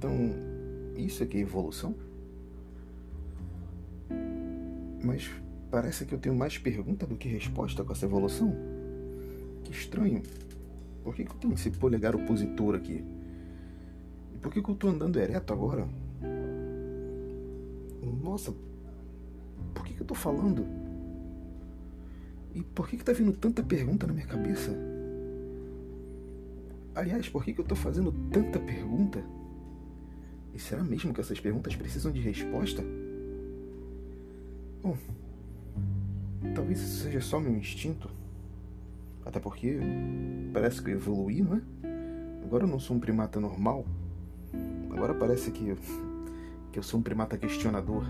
Então, isso aqui é evolução? Mas parece que eu tenho mais pergunta do que resposta com essa evolução. Que estranho. Por que, que eu tenho esse polegar opositor aqui? E por que, que eu tô andando ereto agora? Nossa, por que, que eu tô falando? E por que, que tá vindo tanta pergunta na minha cabeça? Aliás, por que, que eu tô fazendo tanta pergunta? E será mesmo que essas perguntas precisam de resposta? Bom, talvez isso seja só meu instinto. Até porque parece que eu evoluí, não é? Agora eu não sou um primata normal. Agora parece que que eu sou um primata questionador.